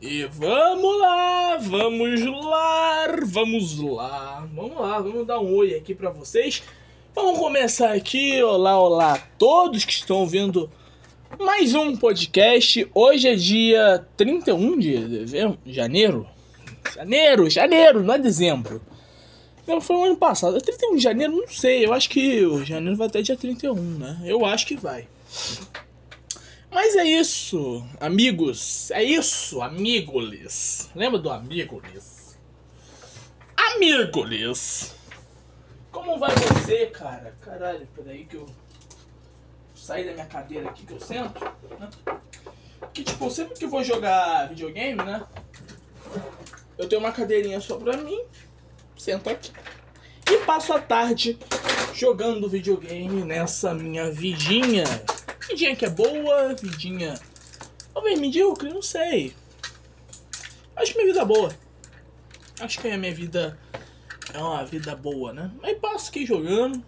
E vamos lá, vamos lá, vamos lá, vamos lá, vamos dar um oi aqui pra vocês. Vamos começar aqui, olá, olá a todos que estão vendo mais um podcast. Hoje é dia 31 de dezembro, janeiro. Janeiro, janeiro, não é dezembro. Não, foi o ano passado. É 31 de janeiro? Não sei. Eu acho que o janeiro vai até dia 31, né? Eu acho que vai. Mas é isso, amigos. É isso, amigos. Lembra do amigos? Amigos. Como vai você, cara? Caralho, peraí que eu sair da minha cadeira aqui que eu sento, né? Que tipo, sempre que eu vou jogar videogame, né? Eu tenho uma cadeirinha só pra mim, sento aqui e passo a tarde jogando videogame nessa minha vidinha. Vidinha que é boa, vidinha. Talvez medíocre, não sei. Acho que minha vida é boa. Acho que a minha vida é uma vida boa, né? Aí passo aqui jogando.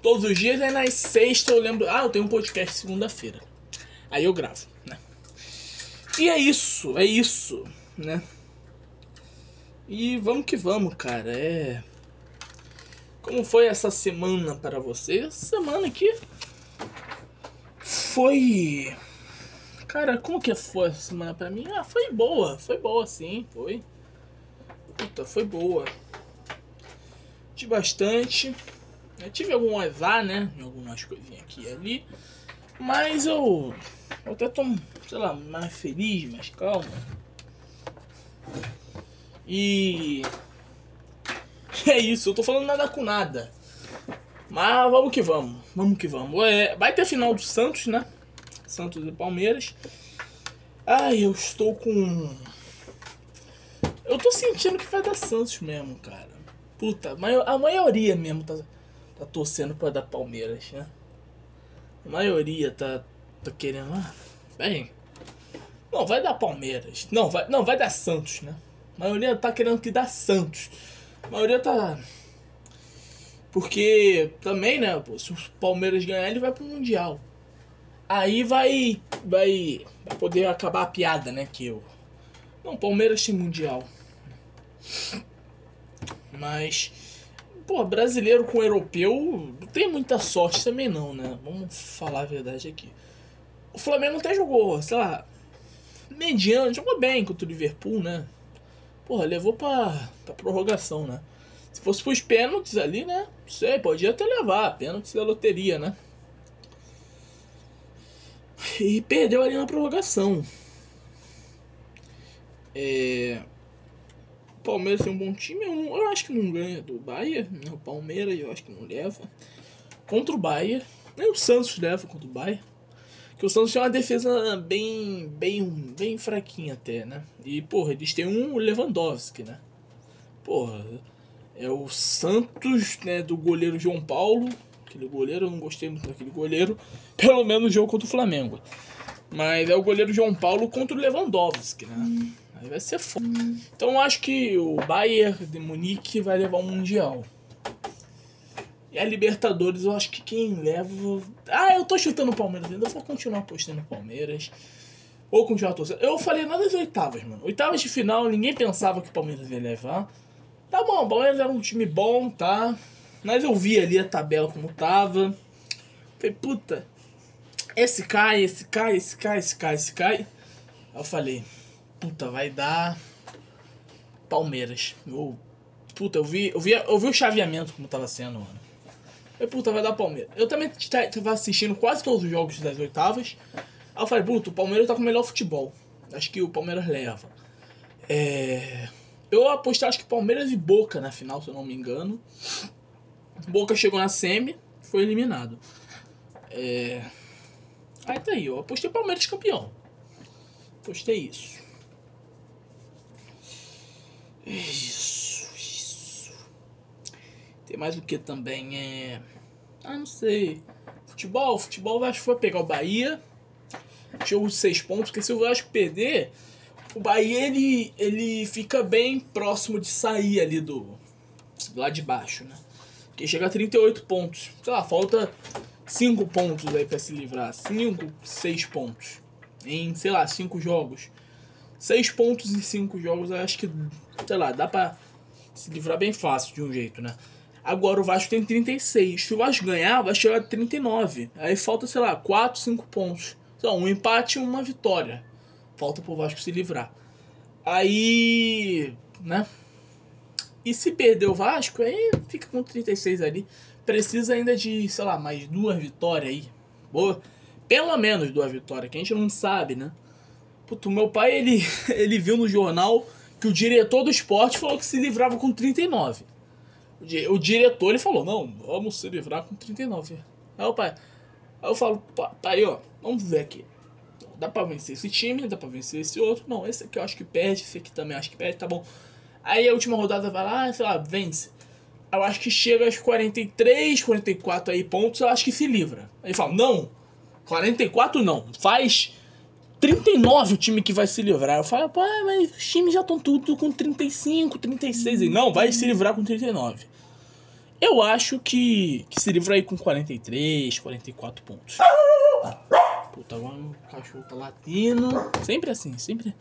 Todos os dias, aí nas sextas eu lembro. Ah, eu tenho um podcast segunda-feira. Aí eu gravo, né? E é isso, é isso, né? E vamos que vamos, cara. É. Como foi essa semana para vocês? Semana aqui foi. Cara, como que foi essa semana pra mim? Ah, foi boa, foi boa sim, foi. Puta, foi boa. De bastante. Eu tive algum azar, né? Algumas coisinhas aqui e ali. Mas eu. Eu até tô, sei lá, mais feliz, mais calmo. E. É isso, eu tô falando nada com nada. Mas vamos que vamos, vamos que vamos. É, vai ter final do Santos, né? Santos e Palmeiras. Ai, eu estou com. Eu tô sentindo que vai dar Santos mesmo, cara. Puta, a maioria mesmo tá, tá torcendo pra dar Palmeiras, né? A maioria tá, tá querendo. Ah, bem. Não, vai dar Palmeiras. Não, vai, não, vai dar Santos, né? A maioria tá querendo que dá Santos. A maioria tá. Porque também, né, pô, se o Palmeiras ganhar, ele vai pro Mundial. Aí vai. Vai. Vai poder acabar a piada, né? Que eu. Não, Palmeiras tem Mundial. Mas. Pô, brasileiro com europeu não tem muita sorte também não, né? Vamos falar a verdade aqui. O Flamengo até jogou, sei lá, mediano, jogou bem contra o Liverpool, né? Porra, levou pra, pra prorrogação, né? Se fosse pros pênaltis ali, né? Não sei, podia até levar. Pênaltis da loteria, né? E perdeu ali na prorrogação. É... O Palmeiras tem um bom time. Eu, acho que não ganha do Bahia. Né? O Palmeiras eu acho que não leva. Contra o Bahia. Nem o Santos leva contra o Bahia. Que o Santos tem uma defesa bem, bem, bem fraquinha até, né? E, porra, eles têm um Lewandowski, né? Porra, é o Santos, né, do goleiro João Paulo. Aquele goleiro, eu não gostei muito daquele goleiro. Pelo menos no jogo contra o Flamengo. Mas é o goleiro João Paulo contra o Lewandowski, né? Aí vai ser foda. Então eu acho que o Bayern de Munique vai levar um Mundial. E a Libertadores, eu acho que quem leva. Ah, eu tô chutando o Palmeiras ainda. Eu vou continuar apostando no Palmeiras. Ou continuar torcendo. Eu falei nada das oitavas, mano. Oitavas de final, ninguém pensava que o Palmeiras ia levar. Tá bom, o Palmeiras era um time bom, tá? Mas eu vi ali a tabela como tava. Falei, puta. Esse cai, esse cai, esse cai, esse cai, esse cai. Aí eu falei, puta, vai dar. Palmeiras. Eu, puta, eu vi, eu vi, eu vi o chaveamento como tava sendo, mano. Falei, puta, vai dar Palmeiras. Eu também tava assistindo quase todos os jogos das oitavas. Aí eu falei, puta, o Palmeiras tá com o melhor futebol. Acho que o Palmeiras leva. É. Eu apostei, acho que Palmeiras e Boca na final, se eu não me engano. Boca chegou na semi, foi eliminado. É... Aí tá aí, eu apostei Palmeiras campeão. Apostei isso. Isso, isso. Tem mais o que também? É. Ah, não sei. Futebol, futebol, o Vasco foi pegar o Bahia. Jogo de seis pontos, porque se o Vasco perder, o Bahia ele, ele fica bem próximo de sair ali do. lá de baixo, né? Que chega a 38 pontos. Sei lá, falta 5 pontos aí pra se livrar. 5, 6 pontos. Em, sei lá, 5 jogos. 6 pontos em 5 jogos, eu acho que, sei lá, dá pra se livrar bem fácil de um jeito, né? Agora o Vasco tem 36. Se o Vasco ganhar, vai chegar a 39. Aí falta, sei lá, 4, 5 pontos. Então, um empate e uma vitória. Falta pro Vasco se livrar. Aí, né? E se perder o Vasco, aí fica com 36 ali. Precisa ainda de, sei lá, mais duas vitórias aí. Boa. Pelo menos duas vitórias, que a gente não sabe, né? Puto, meu pai, ele, ele viu no jornal que o diretor do esporte falou que se livrava com 39. O, o diretor, ele falou, não, vamos se livrar com 39. Aí o pai... Aí eu falo, pai, ó, vamos ver aqui. Dá pra vencer esse time, dá pra vencer esse outro. Não, esse aqui eu acho que perde, esse aqui também acho que perde, tá bom. Aí a última rodada vai lá, sei lá, vence. Eu acho que chega aos 43, 44 aí pontos, eu acho que se livra. Aí fala, não, 44 não, faz 39 o time que vai se livrar. Eu falo, pô, mas os times já estão tudo com 35, 36. E não, vai se livrar com 39. Eu acho que, que se livra aí com 43, 44 pontos. Puta, agora o cachorro tá latindo. Sempre assim, sempre,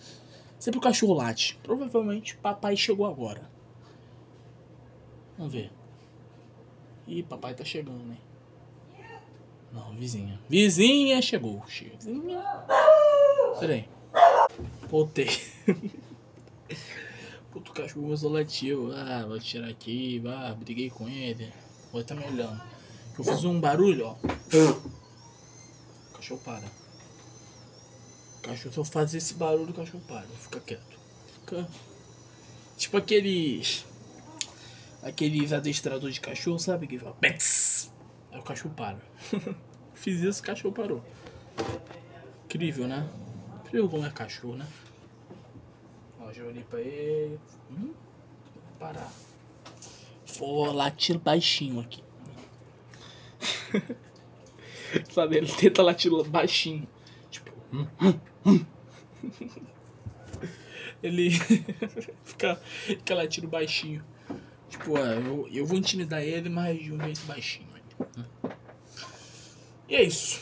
sempre o cachorro late. Provavelmente papai chegou agora. Vamos ver. Ih, papai tá chegando, né? Não, vizinha. Vizinha chegou. Vizinha. Pera aí. Voltei. Puto cachorro começou. Ah, vou tirar aqui. Ah, briguei com ele. Vou tá me olhando. Eu fiz um barulho, ó. Cachorro para. O cachorro, eu fazer esse barulho, o cachorro para. Fica quieto. Fica. Tipo aqueles. Aqueles adestradores de cachorro, sabe? Que fala. Pets! Aí o cachorro para. Fiz isso, o cachorro parou. Incrível, né? Incrível como é cachorro, né? Ó, já olhei pra ele. Hum? Parar. Vou latir baixinho aqui. Sabe, ele tenta latir baixinho. Tipo. Hum, hum, hum. ele fica, fica latindo baixinho. Tipo, ó, eu, eu vou intimidar ele, mas de um jeito baixinho. E é isso.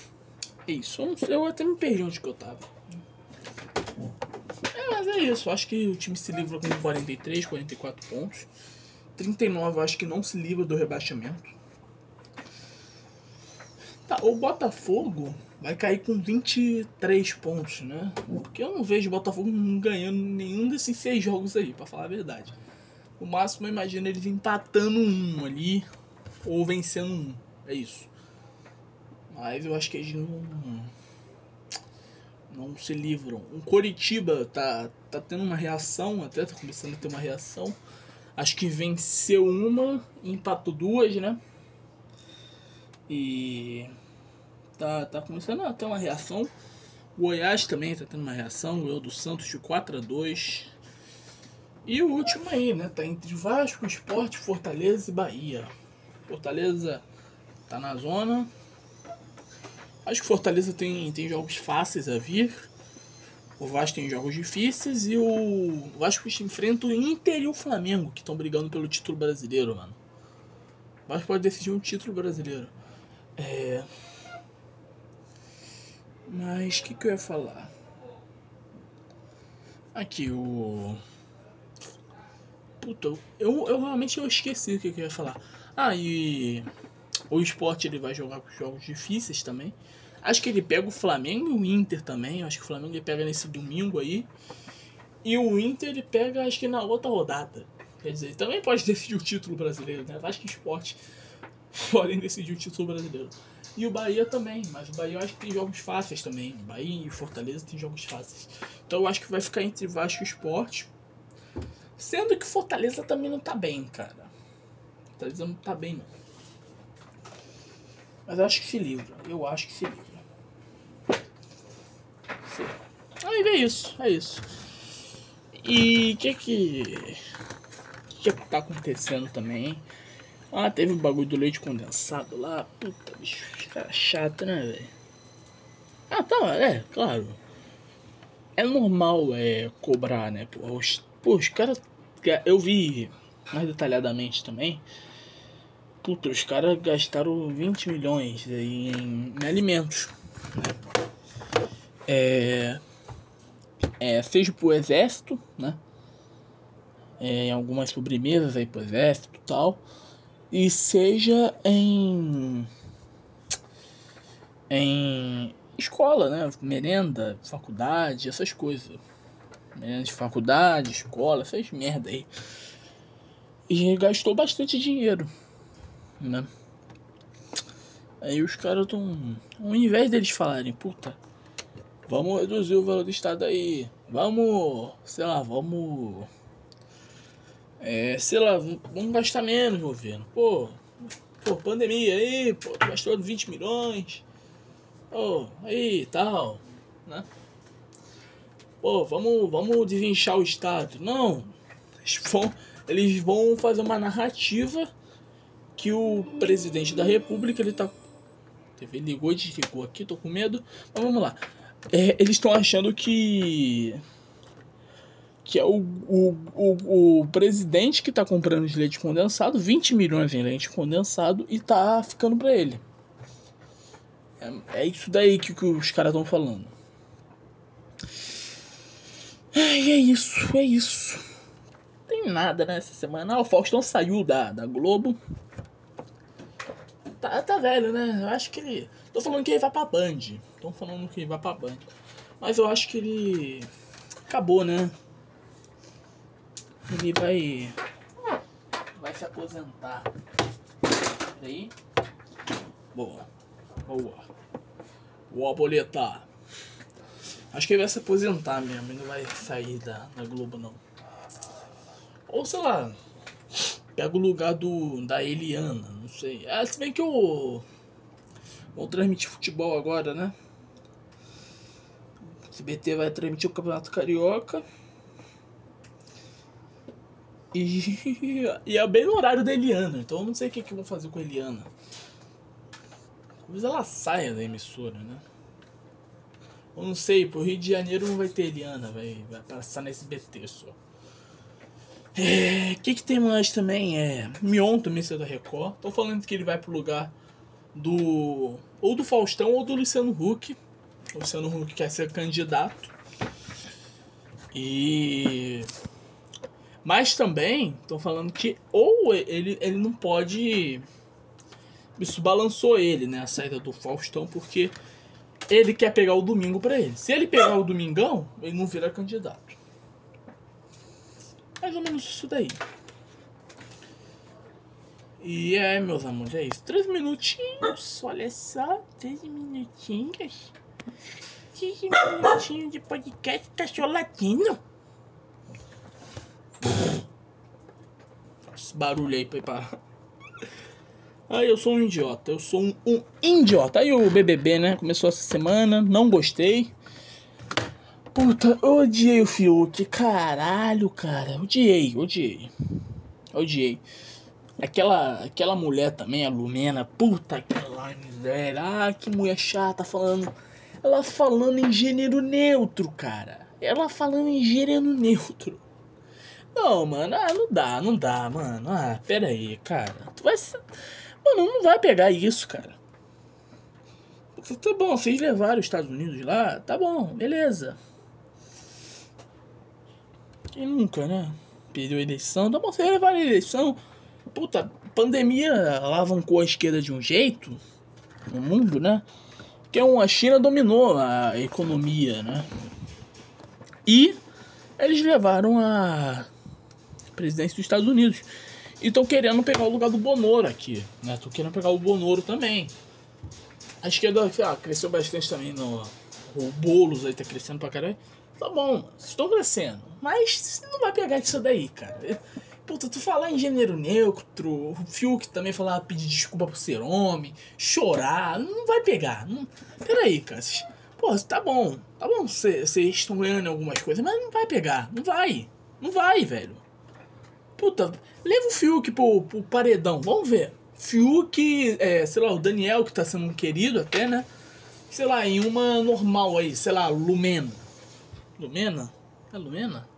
É isso. Eu, eu até me perdi onde que eu tava. É, mas é isso. Acho que o time se livra com 43, 44 pontos. 39 acho que não se livra do rebaixamento. O Botafogo vai cair com 23 pontos, né? Porque eu não vejo o Botafogo ganhando nenhum desses seis jogos aí, para falar a verdade. O máximo eu imagino eles empatando um ali ou vencendo um. É isso. Mas eu acho que eles não. Não se livram. O Coritiba tá, tá tendo uma reação, até tá começando a ter uma reação. Acho que venceu uma empatou duas, né? E. Tá, tá começando a ter uma reação. O Goiás também tá tendo uma reação. Ganhou do Santos de 4 a 2 E o último aí, né? Tá entre Vasco, Esporte, Fortaleza e Bahia. Fortaleza tá na zona. Acho que Fortaleza tem, tem jogos fáceis a vir. O Vasco tem jogos difíceis e o Vasco enfrenta o Inter e o Flamengo, que estão brigando pelo título brasileiro, mano. O Vasco pode decidir um título brasileiro. É... Mas o que, que eu ia falar? Aqui, o. Puta, eu, eu realmente eu esqueci o que, que eu ia falar. Ah, e o esporte ele vai jogar com jogos difíceis também. Acho que ele pega o Flamengo e o Inter também. Acho que o Flamengo ele pega nesse domingo aí. E o Inter ele pega, acho que na outra rodada. Quer dizer, também pode decidir o título brasileiro, né? Acho que esporte podem decidir o título brasileiro. E o Bahia também, mas o Bahia eu acho que tem jogos fáceis também. O Bahia e Fortaleza tem jogos fáceis. Então eu acho que vai ficar entre Vasco e Esporte. Sendo que Fortaleza também não tá bem, cara. Fortaleza não tá bem, não. Mas eu acho que se livra. Eu acho que se livra. Aí é isso, é isso. E o que que. O que que tá acontecendo também? Ah, teve o bagulho do leite condensado lá. Puta, bicho, cara chato, né, velho? Ah, tá, é, claro. É normal é, cobrar, né? Pô, os, pô, os caras. Eu vi mais detalhadamente também Puta, os caras gastaram 20 milhões em, em alimentos. Né? É, é, seja pro exército, né? É, em algumas sobremesas aí pro exército e tal. E seja em. em escola, né? Merenda, faculdade, essas coisas. Merenda de faculdade, escola, essas merda aí. E gastou bastante dinheiro, né? Aí os caras tão. Ao invés deles falarem, puta, vamos reduzir o valor do Estado aí. Vamos, sei lá, vamos. É, sei lá, vamos gastar menos, governo. Pô, pô, pandemia aí, pô, gastou 20 milhões. Pô, aí tal, né? Pô, vamos, vamos desinchar o Estado. Não, eles vão, eles vão fazer uma narrativa que o presidente da república ele tá TV ligou e desligou aqui, tô com medo. Mas vamos lá. É, eles estão achando que. Que é o, o, o, o presidente que tá comprando de leite condensado, 20 milhões em leite condensado, e tá ficando pra ele. É, é isso daí que, que os caras estão falando. E é isso, é isso. Tem nada nessa semana. Ah, o Faustão saiu da, da Globo. Tá, tá velho, né? Eu acho que ele. Tô falando que ele vai pra Band. Tô falando que ele vai pra Band. Mas eu acho que ele. Acabou, né? Ele vai. Vai se aposentar. Peraí. Boa. Boa. Boa boletar. Acho que ele vai se aposentar mesmo. Ele não vai sair da, da Globo, não. Ou sei lá pega o lugar do da Eliana, não sei. Ah, se bem que eu vou transmitir futebol agora, né? O CBT vai transmitir o Campeonato Carioca. E, e é bem no horário da Eliana, então eu não sei o que, que eu vou fazer com a Eliana. Talvez ela saia da emissora, né? Eu não sei, pro Rio de Janeiro não vai ter Eliana, vai, vai passar na SBT só. É, que que tem mais também? É, Mion também saiu da Record. Tô falando que ele vai pro lugar do ou do Faustão ou do Luciano Huck. O Luciano Huck quer ser candidato. E mas também estão falando que ou ele, ele não pode isso balançou ele, né, a saída do Faustão, porque ele quer pegar o domingo para ele. Se ele pegar o domingão, ele não vira candidato. Mais ou menos isso daí. E é, meus amores, é isso. Três minutinhos, olha só. Três minutinhos. Três minutinhos de podcast cachorro latino. Barulho aí pra. Ah, eu sou um idiota. Eu sou um, um idiota. Aí o BBB, né? Começou essa semana. Não gostei. Puta, eu odiei o Fiuk. Caralho, cara. Odiei, odiei. Odiei. Aquela, aquela mulher também, a Lumena. Puta aquela miséria. Ah, que mulher chata falando. Ela falando em gênero neutro, cara. Ela falando em gênero neutro. Não, mano, ah, não dá, não dá, mano. Ah, pera aí, cara. Tu vai. Mano, não vai pegar isso, cara. Tá bom, vocês levaram os Estados Unidos lá, tá bom, beleza. Quem nunca, né? Perdeu a eleição. Dá pra você levar a eleição. Puta, pandemia alavancou a esquerda de um jeito no mundo, né? Que a China dominou a economia, né? E eles levaram a presidência dos Estados Unidos. E estão querendo pegar o lugar do Bonoro aqui, né? Estão querendo pegar o Bonoro também. A esquerda ah, cresceu bastante também no. O Boulos aí tá crescendo pra caralho. Tá bom, estão crescendo. Mas você não vai pegar isso daí, cara. Puta, tu falar em gênero neutro, o Fiuk também falar pedir desculpa por ser homem, chorar, não vai pegar. Não... Peraí, cara. Pô, tá bom. Tá bom, vocês estão ganhando algumas coisas, mas não vai pegar. Não vai. Não vai, velho. Puta, leva o Fiuk pro, pro paredão, vamos ver. Fiuk, é, sei lá, o Daniel, que tá sendo querido até, né? Sei lá, em uma normal aí, sei lá, Lumena. Lumena? É Lumena?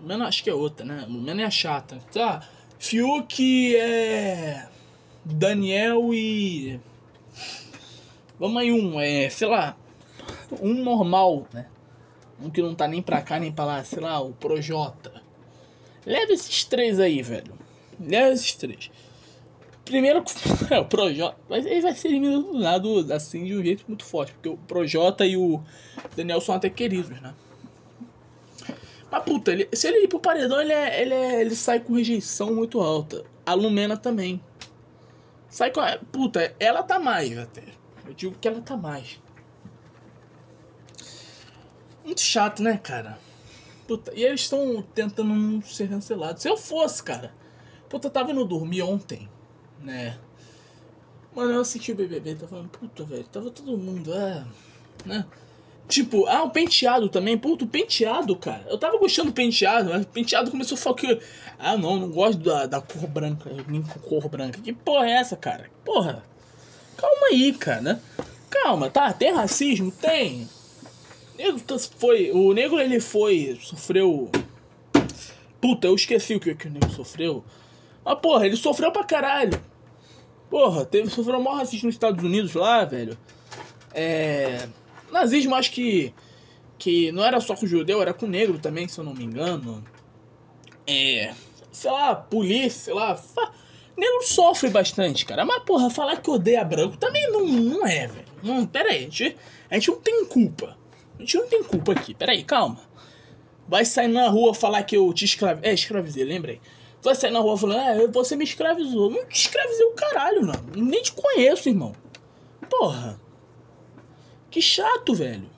Lumena acho que é outra, né? Lumena é a chata. Tá. Fiuk é. Daniel e. Vamos aí um, é, sei lá. Um normal, né? Um que não tá nem pra cá nem pra lá, sei lá, o Projota. Leva esses três aí, velho. Leva esses três. Primeiro, é, o Projota. Ele vai ser eliminado assim de um jeito muito forte. Porque o Projota e o Daniel são até queridos, né? Mas puta, ele, se ele ir pro paredão, ele, é, ele, é, ele sai com rejeição muito alta. A Lumena também. Sai com. A, puta, ela tá mais até. Eu digo que ela tá mais. Muito chato, né, cara? Puta, e eles estão tentando ser cancelados. Se eu fosse, cara. Puta, eu tava indo dormir ontem, né? Mano, eu assisti o BBB, tava falando, puta, velho, tava todo mundo, é. Né? Tipo, ah, o penteado também. Puta, o penteado, cara. Eu tava gostando do penteado, mas o penteado começou a falar que. Ah, não, não gosto da, da cor branca. Nem com cor branca. Que porra é essa, cara? Porra. Calma aí, cara. Calma, tá? Tem racismo? Tem. Negro foi. O negro ele foi. Sofreu. Puta, eu esqueci o que, que o negro sofreu. Mas porra, ele sofreu pra caralho. Porra, teve, sofreu maior racismo nos Estados Unidos lá, velho. É. Nazismo acho que. Que não era só com o judeu, era com o negro também, se eu não me engano. É. Sei lá, polícia, sei lá. Fa... Negro sofre bastante, cara. Mas, porra, falar que odeia branco também não, não é, velho. Não, pera aí, a gente, a gente não tem culpa. Gente não tem culpa aqui, pera aí, calma. Vai sair na rua falar que eu te escravizei. É, escravizei, lembrei. Vai sair na rua falando, é, você me escravizou. Não te escravizei o caralho, não. Nem te conheço, irmão. Porra. Que chato, velho.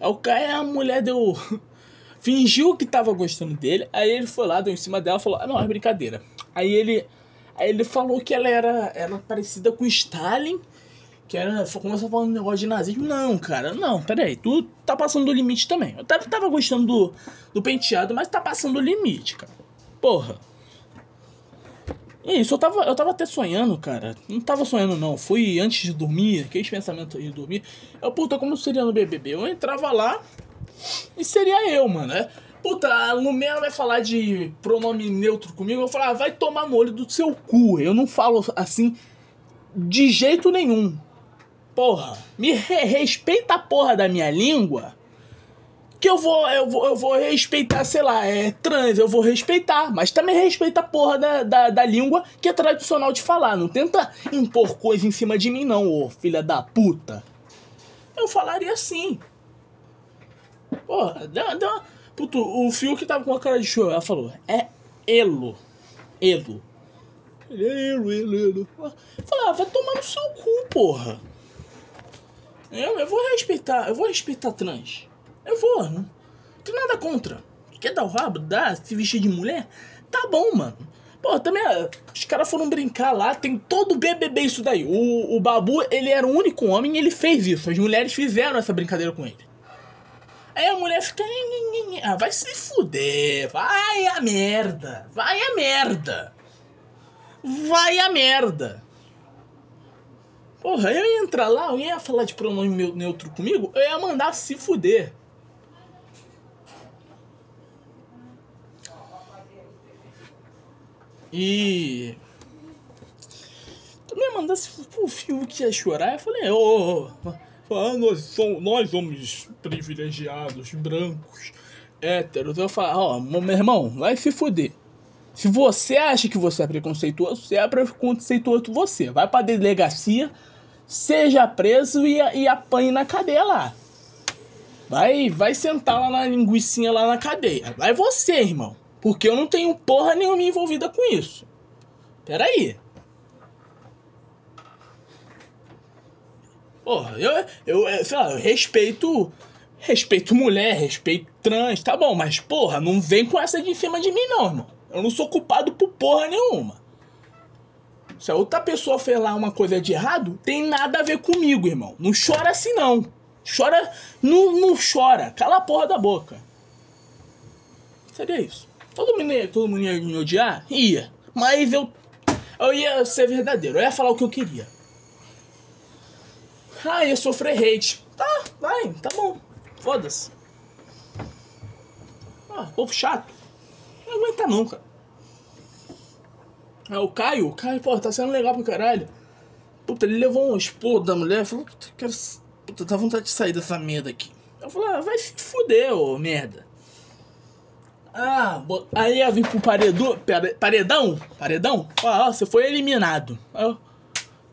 Aí o cara, a mulher deu. Fingiu que tava gostando dele. Aí ele foi lá, deu em cima dela falou: Ah, não, é brincadeira. Aí ele. Aí ele falou que ela era, era parecida com Stalin. Que era. Começou falar um negócio de nazismo. Não, cara, não, peraí. Tu tá passando do limite também. Eu tava, tava gostando do, do penteado, mas tá passando do limite, cara. Porra. Isso, eu tava, eu tava até sonhando, cara. Não tava sonhando, não. Fui antes de dormir, aqueles pensamentos de dormir. Eu, puta, como seria no BBB? Eu entrava lá e seria eu, mano, né? Puta, a Lumena vai falar de pronome neutro comigo. Eu vou falar, ah, vai tomar no olho do seu cu. Eu não falo assim de jeito nenhum. Porra, me re respeita a porra da minha língua que eu vou, eu vou, eu vou respeitar, sei lá, é trans, eu vou respeitar, mas também respeita a porra da, da, da língua que é tradicional de falar. Não tenta impor coisa em cima de mim, não, ô filha da puta. Eu falaria assim. Porra, dá, dá. Puto, o fio que tava com a cara de show, ela falou, é elo. Elo. Elo, elo, elo. Falei, ah, vai tomar no seu cu, porra. Eu, eu vou respeitar, eu vou respeitar trans. Eu vou, não tem nada contra. Quer dar o rabo? Dá, se vestir de mulher? Tá bom, mano. Pô, também os caras foram brincar lá, tem todo o BBB isso daí. O, o Babu, ele era o único homem e ele fez isso. As mulheres fizeram essa brincadeira com ele. Aí a mulher fica. Ah, vai se fuder. Vai a merda. Vai a merda. Vai a merda. Porra, eu ia entrar lá, eu ia falar de pronome neutro comigo, eu ia mandar se fuder. E. Também mandasse pro Fiuk ia chorar. Eu falei, ô. Oh, nós, somos, nós homens privilegiados, brancos, héteros. Eu falo, ó, oh, meu irmão, vai se fuder. Se você acha que você é preconceituoso, você é preconceituoso você. Vai pra delegacia, seja preso e, e apanhe na cadeia lá. Vai, vai sentar lá na linguiçinha lá na cadeia. Vai você, irmão. Porque eu não tenho porra nenhuma envolvida com isso. Pera aí. Porra, eu, eu, sei lá, eu respeito. Respeito mulher, respeito trans, tá bom, mas porra, não vem com essa de cima de mim, não, irmão. Eu não sou culpado por porra nenhuma. Se a outra pessoa fez lá uma coisa de errado, tem nada a ver comigo, irmão. Não chora assim, não. Chora. Não, não chora. Cala a porra da boca. Seria isso. Todo mundo, ia, todo mundo ia me odiar? Ia. Mas eu. Eu ia ser verdadeiro. Eu ia falar o que eu queria. Ah, ia sofrer hate. Tá, vai, tá bom. Foda-se. Ah, povo chato. Não aguenta não, cara. É, o Caio, o Caio, pô, tá sendo legal pra caralho. Puta, ele levou um expor da mulher falou, puta, quero. Puta, tá vontade de sair dessa merda aqui. Eu falei, ah, vai se fuder, ô merda. Ah, aí ia vir pro paredão, paredão, paredão, ó, você foi eliminado.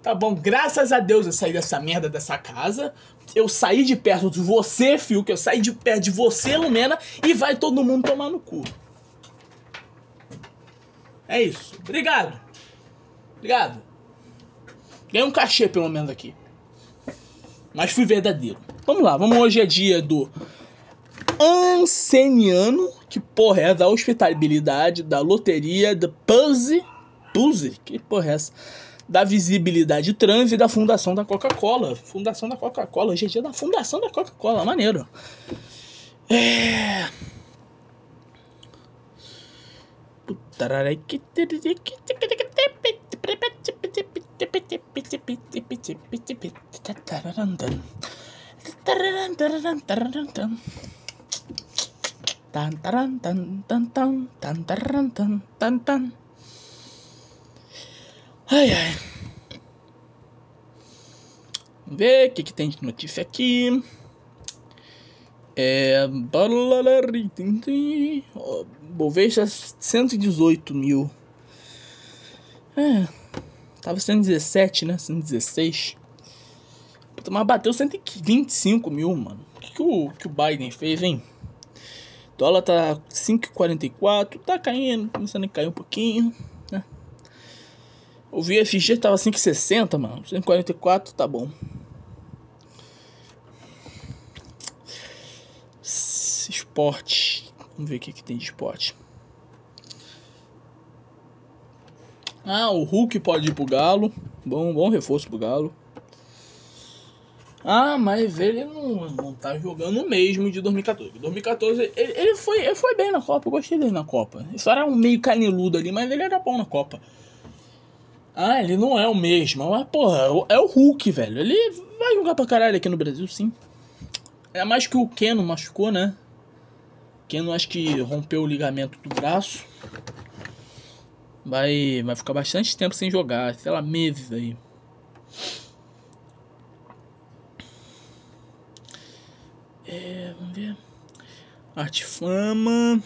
Tá bom, graças a Deus eu saí dessa merda dessa casa. Eu saí de perto de você, fio, que eu saí de perto de você, Lumena, e vai todo mundo tomar no cu. É isso. Obrigado. Obrigado. Ganhei um cachê pelo menos aqui. Mas fui verdadeiro. Vamos lá, vamos hoje é dia do Anceniano, que porra é da hospitabilidade, da loteria, da Puzzy, Puzzy, que porra é essa? Da visibilidade trans e da fundação da Coca-Cola. Fundação da Coca-Cola, hoje é dia da fundação da Coca-Cola, maneiro. É... Ai, ai. Ver o que, que tem de notícia aqui. É. Bovespa 118 mil. É. Tava 117, né? 116. Mas bateu 125 mil, mano. O que, que, o, que o Biden fez, hein? O dólar tá 5,44, tá caindo, começando a cair um pouquinho, né? O VFG tava 5,60, mano. 5,44 tá bom. Esporte. Vamos ver o que, que tem de esporte. Ah, o Hulk pode ir pro Galo. Bom, bom reforço pro Galo. Ah, mas ele não, não tá jogando mesmo de 2014. 2014 ele, ele, foi, ele foi bem na Copa, eu gostei dele na Copa. Isso era um meio caneludo ali, mas ele era bom na Copa. Ah, ele não é o mesmo, mas porra, é o Hulk, velho. Ele vai jogar pra caralho aqui no Brasil, sim. É mais que o Keno machucou, né? Keno acho que rompeu o ligamento do braço. Vai, vai ficar bastante tempo sem jogar, sei lá, meses aí. É, vamos ver. Arte Fama.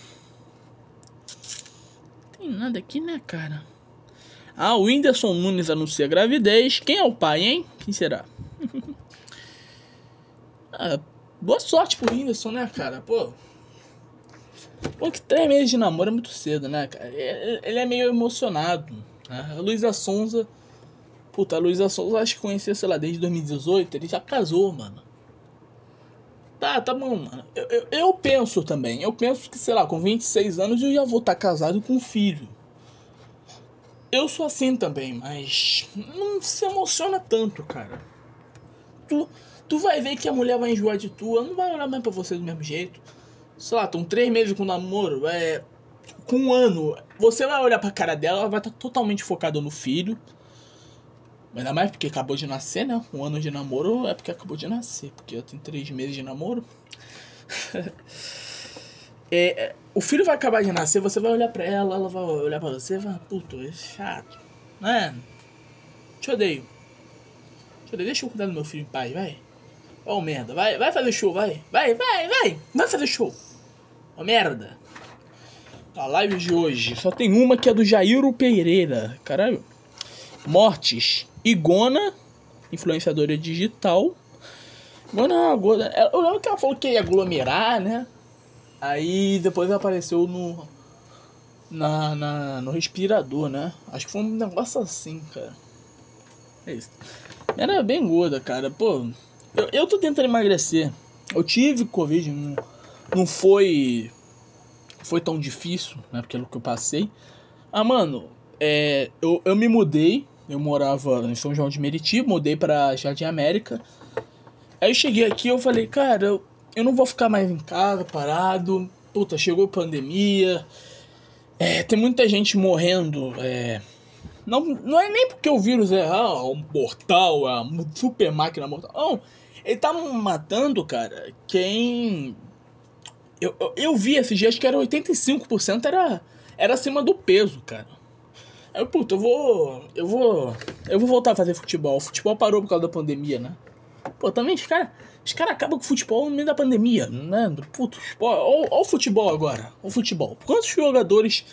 Tem nada aqui, né, cara? Ah, o Whindersson Nunes anuncia gravidez. Quem é o pai, hein? Quem será? ah, boa sorte pro Whindersson, né, cara? Pô. Pô, que três meses de namoro é muito cedo, né, cara? Ele é meio emocionado. Né? A Luísa Sonza. Puta, a Luísa Sonza acho que conhecia, sei lá, desde 2018. Ele já casou, mano. Tá, tá bom, mano. Eu, eu, eu, penso também. Eu penso que, sei lá, com 26 anos eu já vou estar tá casado com um filho. Eu sou assim também, mas não se emociona tanto, cara. Tu, tu vai ver que a mulher vai enjoar de tu, ela não vai olhar mais pra você do mesmo jeito. Sei lá, estão três meses com namoro, é. Com um ano, você vai olhar pra cara dela, ela vai estar tá totalmente focada no filho. Ainda mais porque acabou de nascer, né? Um ano de namoro é porque acabou de nascer. Porque eu tenho três meses de namoro. É, é, o filho vai acabar de nascer, você vai olhar pra ela, ela vai olhar pra você e vai, puto, é chato. Né? Te odeio. Te odeio. Deixa eu cuidar do meu filho em paz, vai. Ó, oh, merda. Vai, vai fazer show, vai. Vai, vai, vai. Vai fazer show. Oh, merda. A live de hoje só tem uma que é do Jairo Pereira. Caralho. Mortes. Igona, influenciadora digital. Igona, Igona, eu lembro que ela falou que ia aglomerar, né? Aí depois apareceu no. Na, na, no respirador, né? Acho que foi um negócio assim, cara. É isso. Era bem gorda, cara. Pô, eu, eu tô tentando emagrecer. Eu tive Covid, não, não foi. Foi tão difícil, né? Pelo que eu passei. Ah, mano, é, eu, eu me mudei eu morava em São João de Meriti, mudei pra Jardim América. Aí eu cheguei aqui eu falei, cara, eu, eu não vou ficar mais em casa parado. Puta, chegou pandemia. É, tem muita gente morrendo. É, não, não é nem porque o vírus é ah, um mortal, é uma super máquina mortal. Não, ele tá matando, cara, quem. Eu, eu, eu vi esses dias que era 85% era, era acima do peso, cara. Aí, puta, eu vou. Eu vou. Eu vou voltar a fazer futebol. O futebol parou por causa da pandemia, né? Pô, também os caras os acabam com o futebol no meio da pandemia, né? Puto, olha o futebol agora. O futebol. Quantos jogadores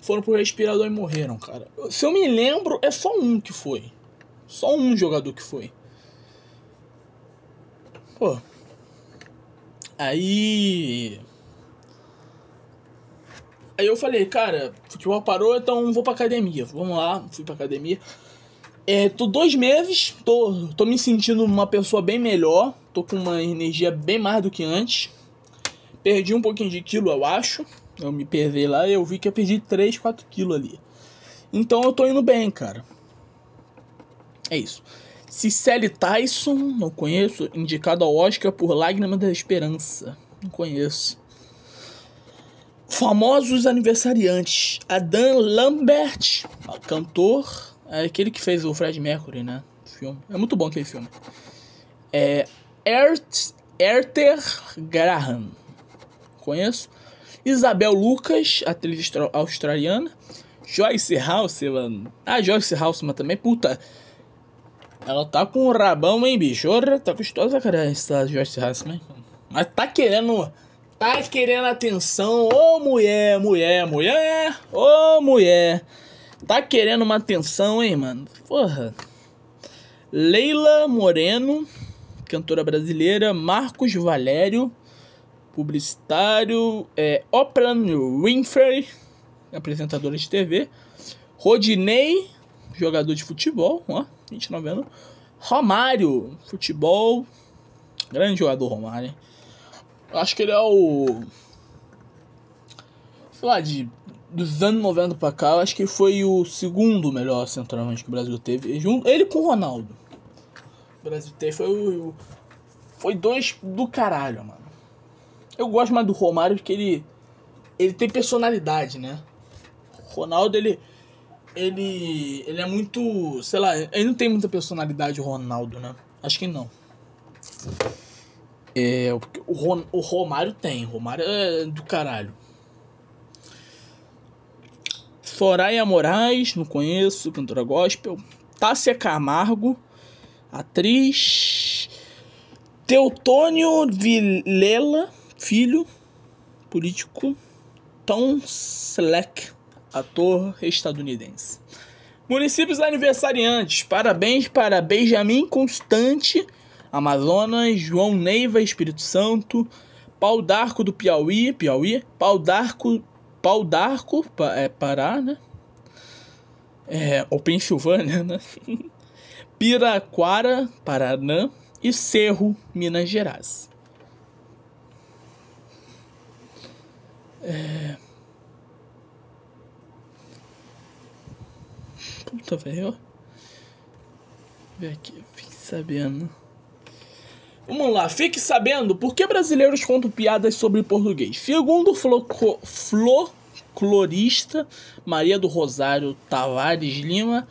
foram pro respirador e morreram, cara? Se eu me lembro, é só um que foi. Só um jogador que foi. Pô. Aí. Aí eu falei, cara, futebol parou, então vou pra academia. Vamos lá, fui pra academia. É, tô dois meses, tô, tô me sentindo uma pessoa bem melhor. Tô com uma energia bem mais do que antes. Perdi um pouquinho de quilo, eu acho. Eu me pesei lá e eu vi que eu perdi 3, 4 quilos ali. Então eu tô indo bem, cara. É isso. Cicely Tyson, não conheço. Indicado ao Oscar por Lágrima da Esperança. Não conheço. Famosos aniversariantes. Adam Lambert, cantor. É aquele que fez o Fred Mercury, né? filme. É muito bom aquele filme. É. Ert, Erter Graham. Conheço. Isabel Lucas, atriz australiana. Joyce Halseman. Ah, Joyce Halseman também. Puta. Ela tá com o rabão, hein, bicho? Orra, tá gostosa, cara, essa Joyce Halseman. Mas tá querendo Tá querendo atenção, ô mulher, mulher, mulher, ô mulher. Tá querendo uma atenção, hein, mano? Porra. Leila Moreno, cantora brasileira. Marcos Valério, publicitário. É, Oprah Winfrey, apresentadora de TV. Rodinei, jogador de futebol, ó, 29 anos. Romário, futebol. Grande jogador, Romário? Acho que ele é o. Sei lá, de. Dos anos 90 pra cá, acho que foi o segundo melhor centroavante que o Brasil teve. Junto, ele com o Ronaldo. O Brasil teve foi o. Foi dois do caralho, mano. Eu gosto mais do Romário porque ele. Ele tem personalidade, né? O Ronaldo, ele. Ele. Ele é muito. Sei lá, ele não tem muita personalidade, o Ronaldo, né? Acho que não. É, o, Ron, o Romário tem. O Romário é do caralho. Soraya Moraes, não conheço, cantora gospel. Tássia Camargo, atriz. Teutônio Vilela, filho, político. Tom Selleck, ator estadunidense. Municípios aniversariantes. Parabéns para Benjamin Constante Amazonas, João Neiva, Espírito Santo, Pau d'Arco do Piauí, Piauí, Pau d'Arco, Pau d'Arco, é, Pará, né? É, ou Pensilvânia, né? Piraquara, Paraná e Cerro, Minas Gerais. É... Puta, velho. Ver aqui, fique sabendo. Vamos lá, fique sabendo por que brasileiros contam piadas sobre português. Segundo o folclorista Maria do Rosário Tavares Lima,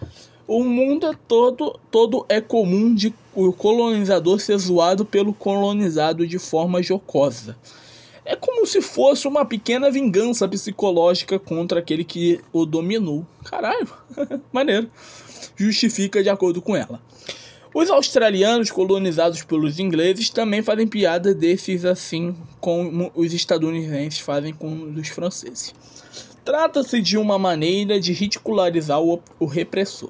o mundo é todo, todo é comum de o colonizador ser zoado pelo colonizado de forma jocosa. É como se fosse uma pequena vingança psicológica contra aquele que o dominou. Caralho, maneiro. Justifica de acordo com ela. Os australianos colonizados pelos ingleses também fazem piada desses assim como os estadunidenses fazem com os franceses. Trata-se de uma maneira de ridicularizar o, o repressor.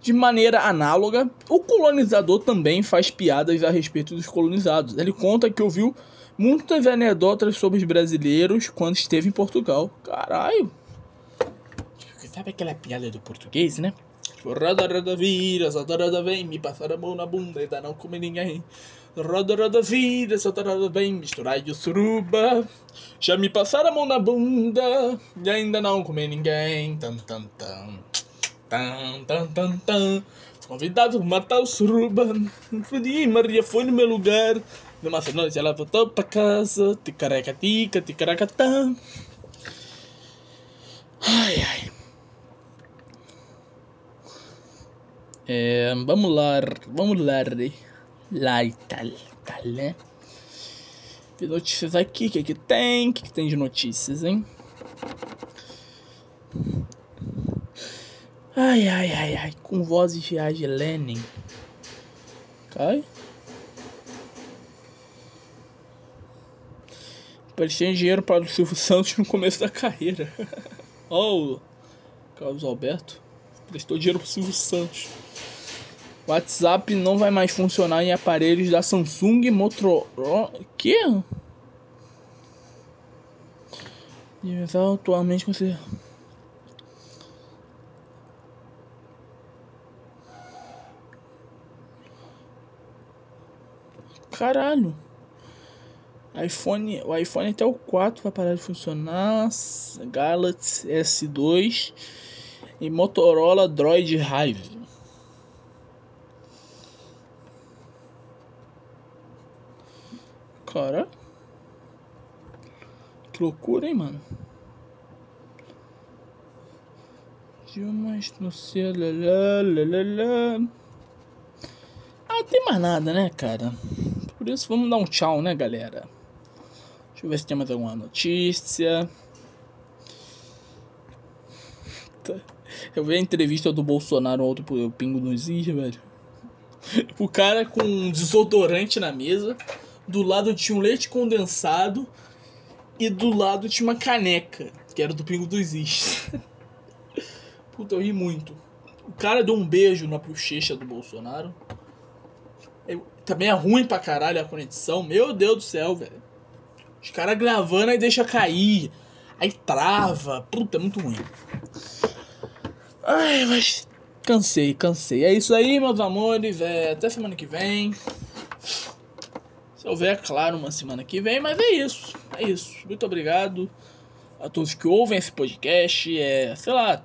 De maneira análoga, o colonizador também faz piadas a respeito dos colonizados. Ele conta que ouviu muitas anedotas sobre os brasileiros quando esteve em Portugal. Caralho! Sabe aquela piada do português, né? Roda, roda, vira, solta, roda, vem, me passar a mão na bunda e dá não comer ninguém. Roda, roda, vira, solta, roda, vem, misturar o suruba. Já me passaram a mão na bunda e ainda não comer ninguém. Tam, tam, tam. Tam, tam, tam, tam. Convidado matar o suruba. Fui, Maria foi no meu lugar. Numa noite ela voltou pra casa. Ticaraca, tica, ticaraca, tam. Ai, ai. É, vamos lá, vamos lá, lá e tal, tal, né? Ver notícias aqui, o que, que tem? O que, que tem de notícias, hein? Ai, ai, ai, ai, com vozes de Lenin. Cai? Prestei dinheiro para o Silvio Santos no começo da carreira. oh, Carlos Alberto prestou dinheiro pro Silvio Santos. WhatsApp não vai mais funcionar em aparelhos da Samsung Motorola. Que? Atualmente você. Caralho iPhone, o iPhone até o 4 vai parar de funcionar, Galaxy S2 e Motorola Droid Hive. Cara, que loucura, hein, mano? Dilmas no céu, Ah, tem mais nada, né, cara? Por isso, vamos dar um tchau, né, galera? Deixa eu ver se tem mais alguma notícia. Tá. Eu vi a entrevista do Bolsonaro ontem pro Pingo dos Is, velho. O cara com um desodorante na mesa. Do lado tinha um leite condensado. E do lado tinha uma caneca. Que era do Pingo dos Is. Puta, eu ri muito. O cara deu um beijo na bochecha do Bolsonaro. Eu, também é ruim pra caralho a conexão. Meu Deus do céu, velho. Os caras gravando aí deixa cair. Aí trava. Puta, é muito ruim. Ai, mas. Cansei, cansei. É isso aí, meus amores. É, até semana que vem. Se houver, claro, uma semana que vem, mas é isso. É isso. Muito obrigado a todos que ouvem esse podcast. É, sei lá.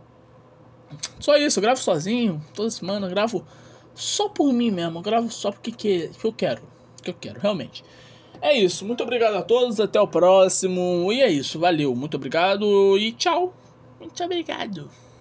Só isso, eu gravo sozinho. Toda semana eu gravo só por mim mesmo. Eu gravo só porque que, que eu quero. Que eu quero, realmente. É isso. Muito obrigado a todos. Até o próximo. E é isso. Valeu. Muito obrigado e tchau. Muito obrigado.